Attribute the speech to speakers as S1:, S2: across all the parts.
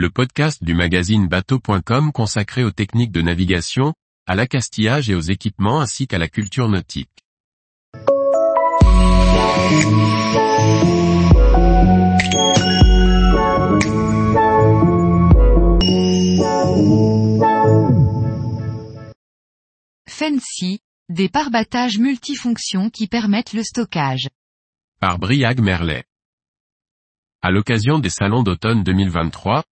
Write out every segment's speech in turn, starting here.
S1: le podcast du magazine bateau.com consacré aux techniques de navigation, à l'accastillage et aux équipements ainsi qu'à la culture nautique.
S2: Fancy, des parbattages multifonctions qui permettent le stockage.
S1: Par Briag Merlet. À l'occasion des salons d'automne 2023,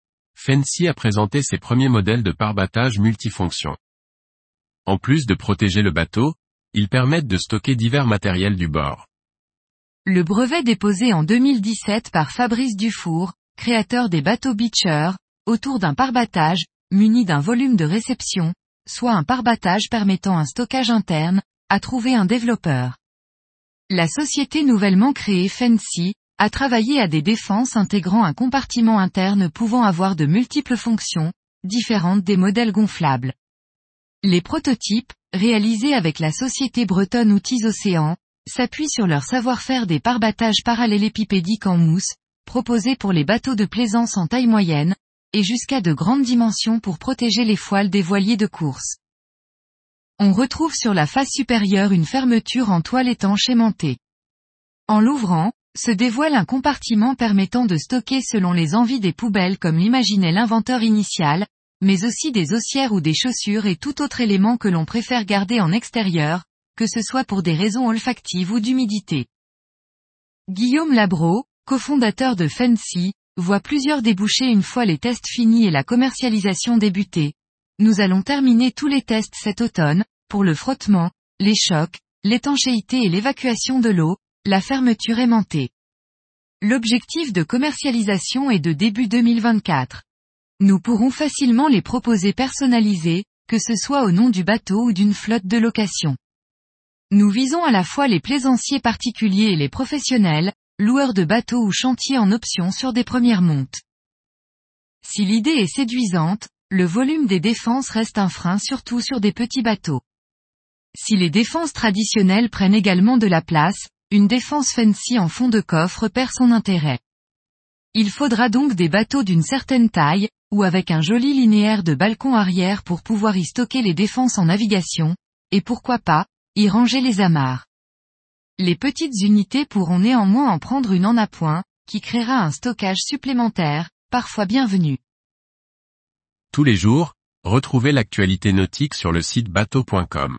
S1: Fancy a présenté ses premiers modèles de parbattage multifonctions. En plus de protéger le bateau, ils permettent de stocker divers matériels du bord.
S2: Le brevet déposé en 2017 par Fabrice Dufour, créateur des bateaux Beacher, autour d'un parbattage, muni d'un volume de réception, soit un parbattage permettant un stockage interne, a trouvé un développeur. La société nouvellement créée Fancy, a travaillé à des défenses intégrant un compartiment interne pouvant avoir de multiples fonctions, différentes des modèles gonflables. Les prototypes, réalisés avec la société bretonne Outils Océan, s'appuient sur leur savoir-faire des parbattages parallélépipédiques en mousse, proposés pour les bateaux de plaisance en taille moyenne, et jusqu'à de grandes dimensions pour protéger les voiles des voiliers de course. On retrouve sur la face supérieure une fermeture en toile étanche aimantée. En l'ouvrant, se dévoile un compartiment permettant de stocker selon les envies des poubelles comme l'imaginait l'inventeur initial, mais aussi des ossières ou des chaussures et tout autre élément que l'on préfère garder en extérieur, que ce soit pour des raisons olfactives ou d'humidité. Guillaume Labro, cofondateur de Fancy, voit plusieurs débouchés une fois les tests finis et la commercialisation débutée. Nous allons terminer tous les tests cet automne, pour le frottement, les chocs, l'étanchéité et l'évacuation de l'eau, la fermeture aimantée. L'objectif de commercialisation est de début 2024. Nous pourrons facilement les proposer personnalisés, que ce soit au nom du bateau ou d'une flotte de location. Nous visons à la fois les plaisanciers particuliers et les professionnels, loueurs de bateaux ou chantiers en option sur des premières montes. Si l'idée est séduisante, le volume des défenses reste un frein surtout sur des petits bateaux. Si les défenses traditionnelles prennent également de la place, une défense fancy en fond de coffre perd son intérêt. Il faudra donc des bateaux d'une certaine taille, ou avec un joli linéaire de balcon arrière pour pouvoir y stocker les défenses en navigation, et pourquoi pas, y ranger les amarres. Les petites unités pourront néanmoins en prendre une en appoint, qui créera un stockage supplémentaire, parfois bienvenu.
S1: Tous les jours, retrouvez l'actualité nautique sur le site bateau.com.